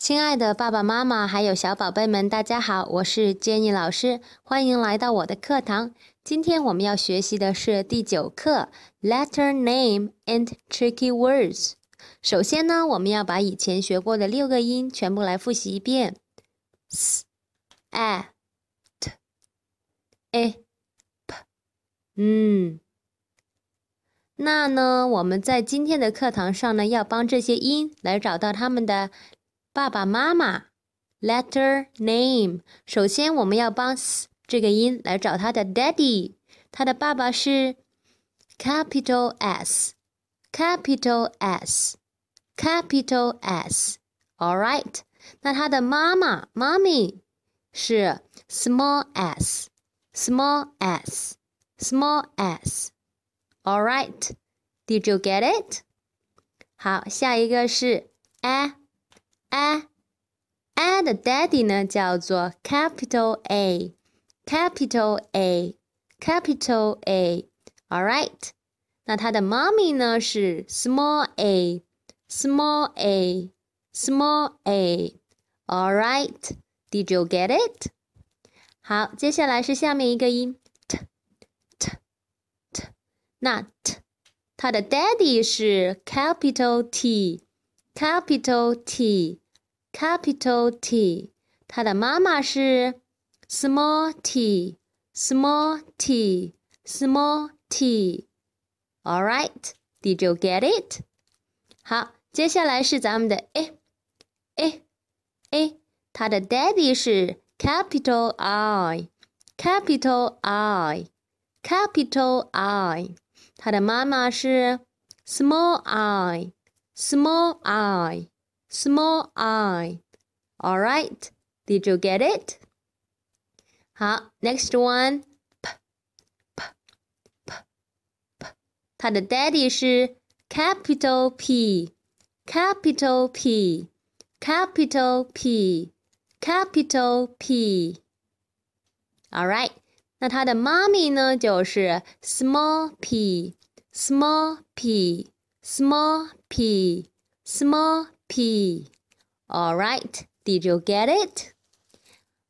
亲爱的爸爸妈妈，还有小宝贝们，大家好，我是 Jenny 老师，欢迎来到我的课堂。今天我们要学习的是第九课 Letter Name and Tricky Words。首先呢，我们要把以前学过的六个音全部来复习一遍：s、a、t、a、p。嗯，那呢，我们在今天的课堂上呢，要帮这些音来找到它们的。爸爸妈妈，letter name。首先，我们要帮 s 这个音来找他的 daddy。他的爸爸是 capital S，capital S，capital S。All right。那他的妈妈，mommy 是 small s，small s，small s。All right。Did you get it？好，下一个是 a。 a a 的 daddy 呢叫做 capital A capital A capital A all right 那它的 mommy 呢是 small a small a small a all right did you get it 好接下来是下面一个音 t t t 那 t 它的 daddy 是 capital T capital T capital T，他的妈妈是 small t，small t，small t。All right, did you get it？好，接下来是咱们的 a，a，a，他的 daddy 是 capital I，capital I，capital I，他的妈妈是 small i，small i。 small eye. All right. Did you get it? 好，next one. P P P P。他的 daddy 是 capital P, capital P, capital P, capital P. All right. 那他的妈咪呢，就是 small p, small p, small p, small P. All right, did you get it?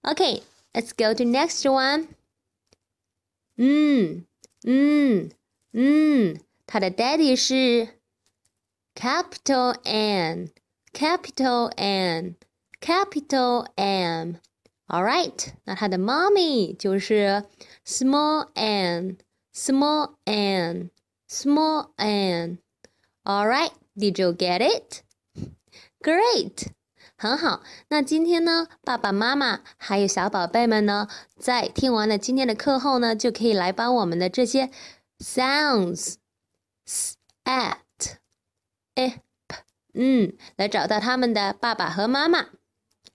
Okay, let's go to next one. 嗯嗯嗯，他的 daddy 是 capital N, capital N, capital M. All right，那他的 mommy 就是 small n, small n, small n. All right, did you get it? Great，很好。那今天呢，爸爸妈妈还有小宝贝们呢，在听完了今天的课后呢，就可以来帮我们的这些 sounds，at，ip，嗯，来找到他们的爸爸和妈妈。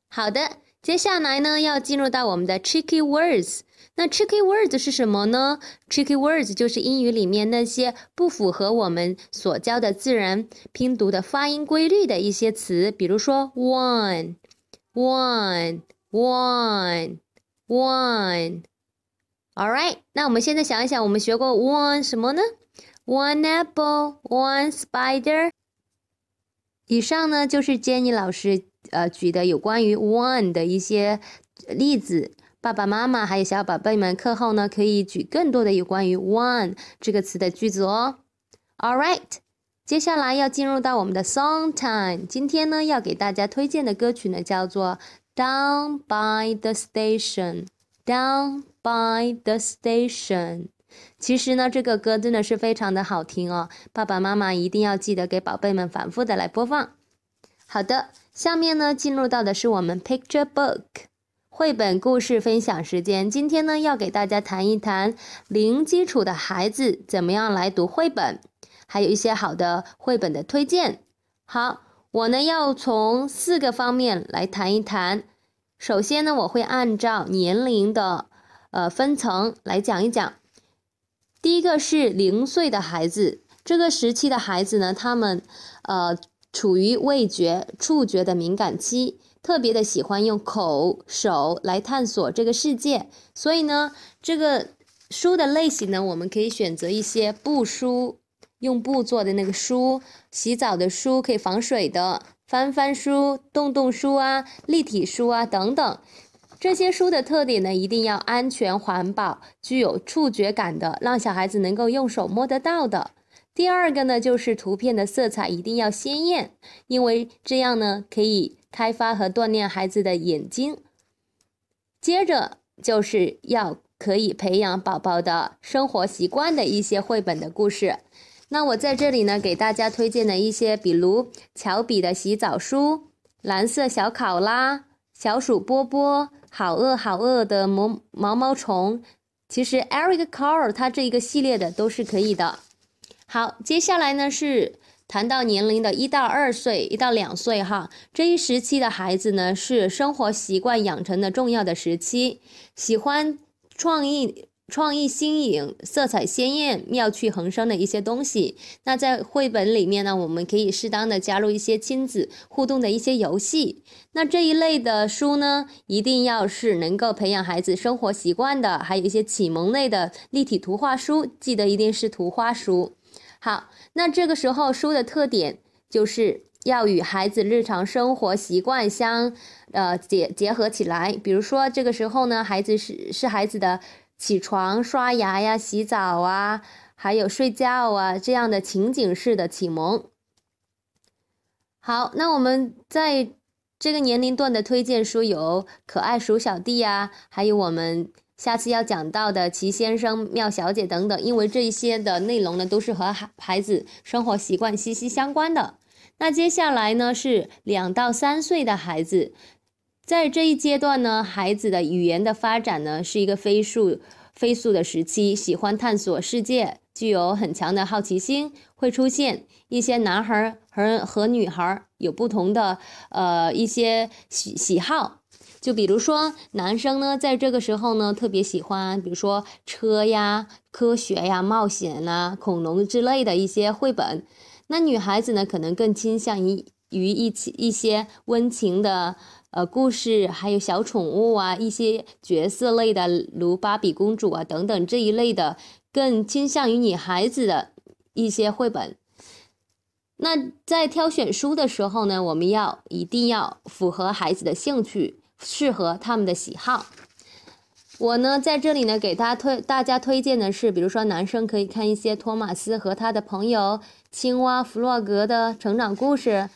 好的，接下来呢，要进入到我们的 tricky words。那 tricky words 是什么呢？tricky words 就是英语里面那些不符合我们所教的自然拼读的发音规律的一些词，比如说 one one one one。All right，那我们现在想一想，我们学过 one 什么呢？One apple, one spider。以上呢就是 Jenny 老师呃举的有关于 one 的一些例子。爸爸妈妈还有小宝贝们，课后呢可以举更多的有关于 one 这个词的句子哦。All right，接下来要进入到我们的 song time。今天呢要给大家推荐的歌曲呢叫做 Down by the Station。Down by the Station。其实呢这个歌真的是非常的好听哦，爸爸妈妈一定要记得给宝贝们反复的来播放。好的，下面呢进入到的是我们 picture book。绘本故事分享时间，今天呢要给大家谈一谈零基础的孩子怎么样来读绘本，还有一些好的绘本的推荐。好，我呢要从四个方面来谈一谈。首先呢，我会按照年龄的呃分层来讲一讲。第一个是零岁的孩子，这个时期的孩子呢，他们呃处于味觉、触觉的敏感期。特别的喜欢用口、手来探索这个世界，所以呢，这个书的类型呢，我们可以选择一些布书，用布做的那个书，洗澡的书，可以防水的，翻翻书、动动书啊、立体书啊等等。这些书的特点呢，一定要安全环保，具有触觉感的，让小孩子能够用手摸得到的。第二个呢，就是图片的色彩一定要鲜艳，因为这样呢，可以开发和锻炼孩子的眼睛。接着就是要可以培养宝宝的生活习惯的一些绘本的故事。那我在这里呢，给大家推荐的一些，比如乔比的洗澡书、蓝色小考拉、小鼠波波。好饿好饿的毛毛毛虫，其实 Eric Carle 他这一个系列的都是可以的。好，接下来呢是谈到年龄的一到二岁，一到两岁哈，这一时期的孩子呢是生活习惯养成的重要的时期，喜欢创意。创意新颖、色彩鲜艳、妙趣横生的一些东西。那在绘本里面呢，我们可以适当的加入一些亲子互动的一些游戏。那这一类的书呢，一定要是能够培养孩子生活习惯的，还有一些启蒙类的立体图画书，记得一定是图画书。好，那这个时候书的特点就是要与孩子日常生活习惯相呃结结合起来。比如说这个时候呢，孩子是是孩子的。起床、刷牙呀、洗澡啊，还有睡觉啊，这样的情景式的启蒙。好，那我们在这个年龄段的推荐书有《可爱鼠小弟》呀，还有我们下次要讲到的《齐先生、妙小姐》等等。因为这一些的内容呢，都是和孩孩子生活习惯息息相关的。那接下来呢，是两到三岁的孩子。在这一阶段呢，孩子的语言的发展呢是一个飞速、飞速的时期，喜欢探索世界，具有很强的好奇心，会出现一些男孩和和女孩有不同的呃一些喜喜好，就比如说男生呢，在这个时候呢特别喜欢，比如说车呀、科学呀、冒险呐、恐龙之类的一些绘本，那女孩子呢可能更倾向于于一起一些温情的。呃，故事还有小宠物啊，一些角色类的，如芭比公主啊等等这一类的，更倾向于女孩子的一些绘本。那在挑选书的时候呢，我们要一定要符合孩子的兴趣，适合他们的喜好。我呢在这里呢给大家推大家推荐的是，比如说男生可以看一些托马斯和他的朋友青蛙弗洛格的成长故事。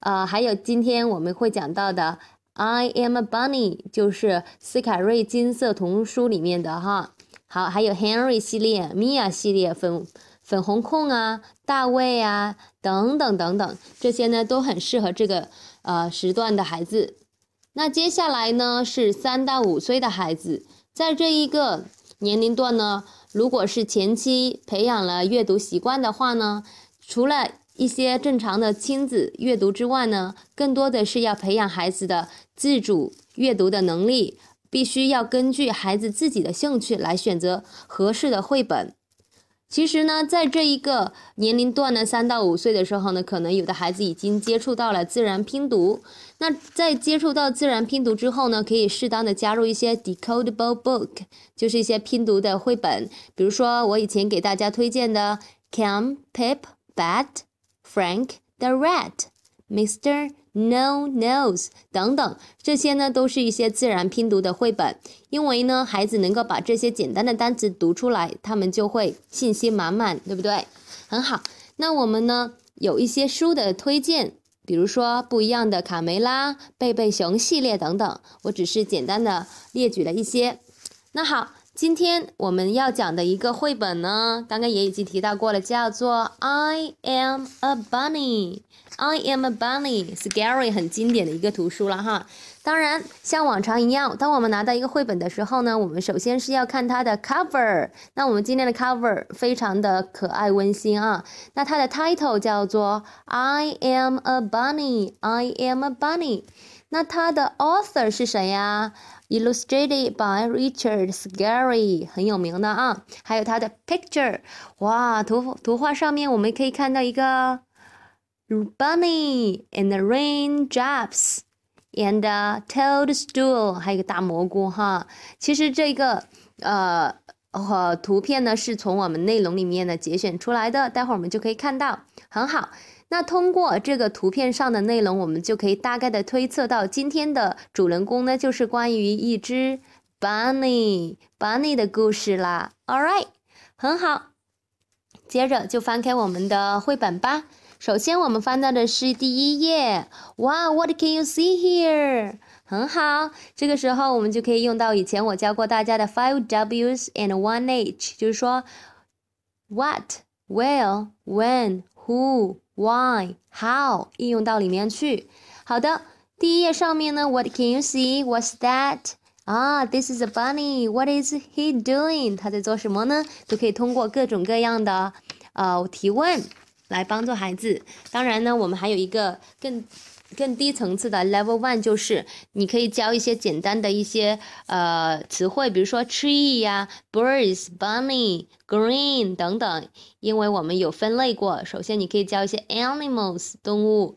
呃，还有今天我们会讲到的《I Am a Bunny》，就是斯凯瑞金色童书里面的哈。好，还有 Henry 系列、Mia 系列、粉粉红控啊、大卫啊等等等等，这些呢都很适合这个呃时段的孩子。那接下来呢是三到五岁的孩子，在这一个年龄段呢，如果是前期培养了阅读习惯的话呢，除了一些正常的亲子阅读之外呢，更多的是要培养孩子的自主阅读的能力，必须要根据孩子自己的兴趣来选择合适的绘本。其实呢，在这一个年龄段呢，三到五岁的时候呢，可能有的孩子已经接触到了自然拼读。那在接触到自然拼读之后呢，可以适当的加入一些 decodable book，就是一些拼读的绘本，比如说我以前给大家推荐的 Cam Pip Bat。Frank the Rat, Mr. No Nose 等等，这些呢都是一些自然拼读的绘本。因为呢，孩子能够把这些简单的单词读出来，他们就会信心满满，对不对？很好。那我们呢有一些书的推荐，比如说不一样的卡梅拉、贝贝熊系列等等，我只是简单的列举了一些。那好。今天我们要讲的一个绘本呢，刚刚也已经提到过了，叫做《I Am a Bunny》。I Am a Bunny，Scary 很经典的一个图书了哈。当然，像往常一样，当我们拿到一个绘本的时候呢，我们首先是要看它的 cover。那我们今天的 cover 非常的可爱温馨啊。那它的 title 叫做《I Am a Bunny》，I Am a Bunny。那它的 author 是谁呀？Illustrated by Richard Scarry，很有名的啊。还有它的 picture，哇，图图画上面我们可以看到一个 bunny and raindrops and toadstool，还有个大蘑菇哈。其实这个呃和图片呢是从我们内容里面呢节选出来的，待会儿我们就可以看到，很好。那通过这个图片上的内容，我们就可以大概的推测到，今天的主人公呢，就是关于一只 bunny bunny 的故事啦。All right，很好。接着就翻开我们的绘本吧。首先，我们翻到的是第一页。哇，What can you see here？很好，这个时候我们就可以用到以前我教过大家的 five W's and one H，就是说 what、where、when、who、why、how 应用到里面去。好的，第一页上面呢，What can you see? What's that? 啊，This is a bunny. What is he doing? 他在做什么呢？都可以通过各种各样的呃提问来帮助孩子。当然呢，我们还有一个更更低层次的 Level One，就是你可以教一些简单的一些呃词汇，比如说 tree 呀、birds、bunny、green 等等。因为我们有分类过，首先你可以教一些 animals 动物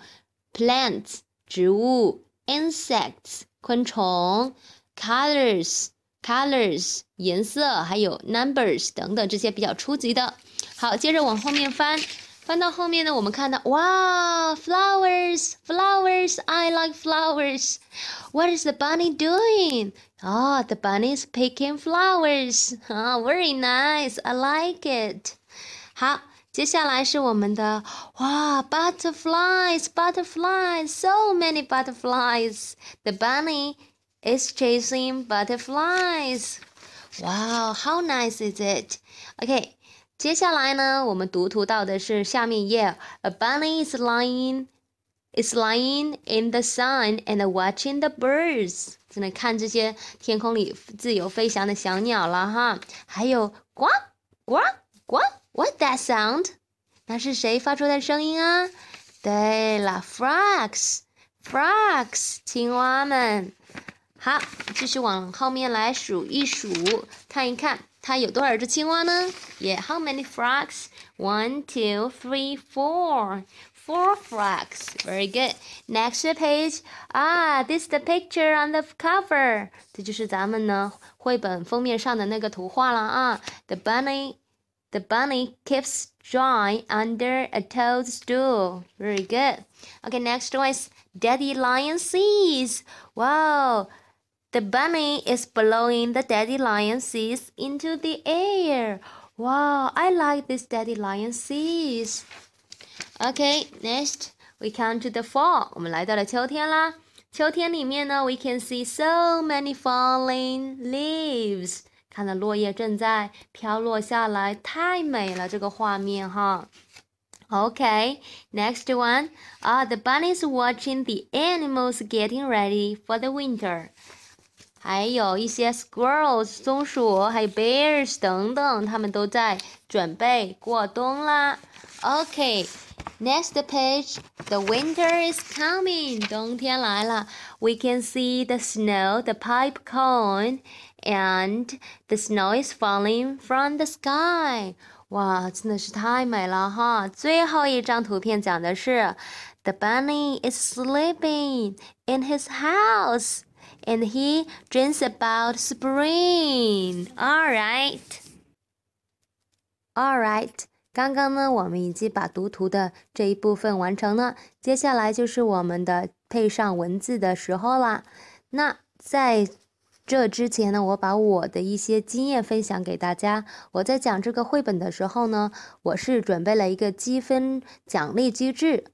，plants 植物，insects 昆虫。colors colors 颜色，还有 numbers 等等这些比较初级的。好，接着往后面翻，翻到后面呢，我们看到哇，flowers flowers I like flowers. What is the bunny doing? Oh, the bunny is picking flowers. Oh, very nice. I like it. 好，接下来是我们的哇，butterflies butterflies so many butterflies. The bunny is chasing butterflies. Wow, how nice is it? 接下来呢，我们读图到的是下面一页。A bunny is lying is lying in the sun and watching the birds。只能看这些天空里自由飞翔的小鸟了哈。还有呱呱呱，What that sound？那是谁发出的声音啊？对了，frogs，frogs，青蛙们。好，继续往后面来数一数，看一看它有多少只青蛙呢？Yeah，how many frogs? One, two, three, four. Four frogs. Very good. Next page. 啊，this is the picture on the cover. 这就是咱们呢绘本封面上的那个图画了啊。The bunny, the bunny keeps dry under a toadstool. Very good. Okay, next one is Daddy Lion sees. Wow. The bunny is blowing the daddy lion seeds into the air. Wow, I like this daddy lion seeds. Okay, next we come to the fall. 我们来到了秋天啦。秋天里面呢，we can see so many falling leaves. 看到落叶正在飘落下来，太美了，这个画面哈。Okay, next one. Ah, the bunny is watching the animals getting ready for the winter. 还有一些 squirrels 松鼠，还有 bears 等等，他们都在准备过冬啦。OK，next page，the winter is coming，冬天来了。We can see the snow, the pipe cone, and the snow is falling from the sky。哇，真的是太美了哈！最后一张图片讲的是，the bunny is sleeping in his house。 And he dreams about spring. All right. All right. 刚刚呢，我们已经把读图的这一部分完成了，接下来就是我们的配上文字的时候啦。那在这之前呢，我把我的一些经验分享给大家。我在讲这个绘本的时候呢，我是准备了一个积分奖励机制。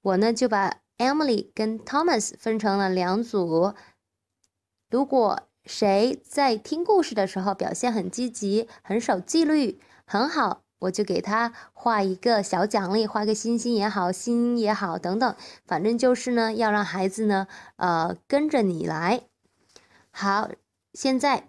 我呢就把 Emily 跟 Thomas 分成了两组。如果谁在听故事的时候表现很积极、很守纪律、很好，我就给他画一个小奖励，画个星星也好，心也好，等等，反正就是呢，要让孩子呢，呃，跟着你来。好，现在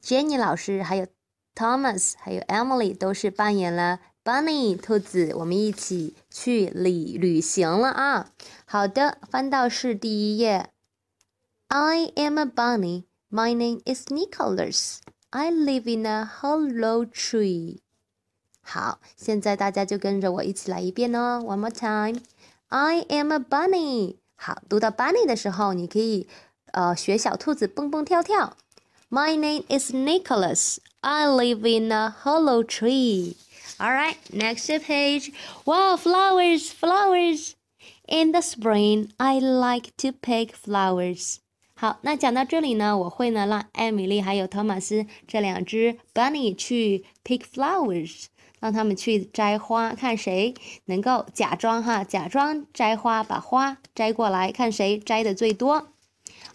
Jenny 老师还有 Thomas 还有 Emily 都是扮演了 Bunny 兔子，我们一起去旅旅行了啊。好的，翻到是第一页。I am a bunny. My name is Nicholas. I live in a hollow tree. 好，现在大家就跟着我一起来一遍哦。One more time. I am a bunny. 好，读到 bunny 的时候，你可以呃学小兔子蹦蹦跳跳。My name is Nicholas. I live in a hollow tree. All right, next page. Wow, flowers, flowers. In the spring, I like to pick flowers. 好，那讲到这里呢，我会呢让艾米丽还有托马斯这两只 bunny 去 pick flowers，让他们去摘花，看谁能够假装哈，假装摘花，把花摘过来，看谁摘的最多。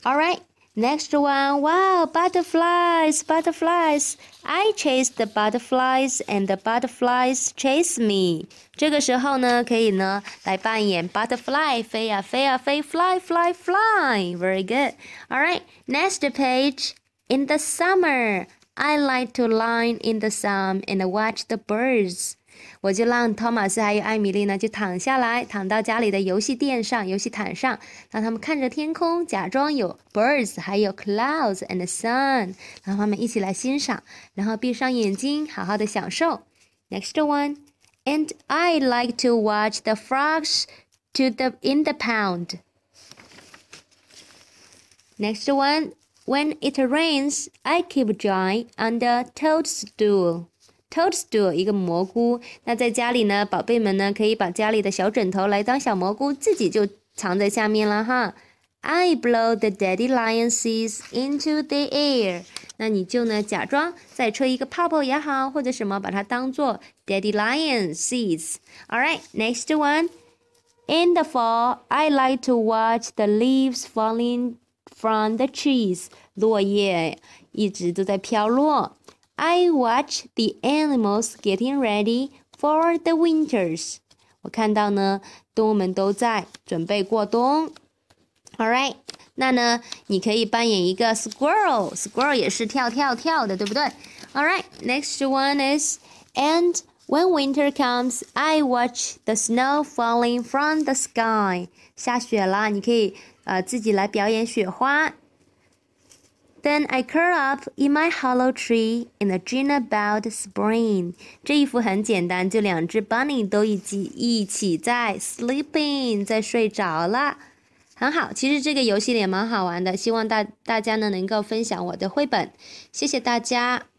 All right. Next one, wow, butterflies, butterflies. I chase the butterflies and the butterflies chase me. 这个时候呢，可以呢来扮演 butterfly，飞呀飞呀飞，fly fly fly. Very good. All right, next page. In the summer, I like to lie in the sun and watch the birds. 我就让托马斯还有艾米丽呢，就躺下来，躺到家里的游戏垫上、游戏毯上，让他们看着天空，假装有 birds，还有 clouds and sun，让他们一起来欣赏，然后闭上眼睛，好好的享受。Next one, and I like to watch the frogs to the in the pond. Next one, when it rains, I keep dry under toadstool. Toadstool 一个蘑菇，那在家里呢，宝贝们呢可以把家里的小枕头来当小蘑菇，自己就藏在下面了哈。I blow the daddy lion seeds into the air，那你就呢假装在吹一个泡泡也好，或者什么，把它当做 daddy lion seeds。All right, next one. In the fall, I like to watch the leaves falling from the trees。落叶一直都在飘落。 I watch the animals getting ready for the winters。我看到呢，动物们都在准备过冬。All right，那呢，你可以扮演一个 squirrel，squirrel 也是跳跳跳的，对不对？All right，next one is and when winter comes, I watch the snow falling from the sky。下雪了，你可以呃自己来表演雪花。 Then I curl up in my hollow tree in a dream about spring。这一幅很简单，就两只 bunny 都一起一起在 sleeping，在睡着了，很好。其实这个游戏也蛮好玩的，希望大大家呢能够分享我的绘本，谢谢大家。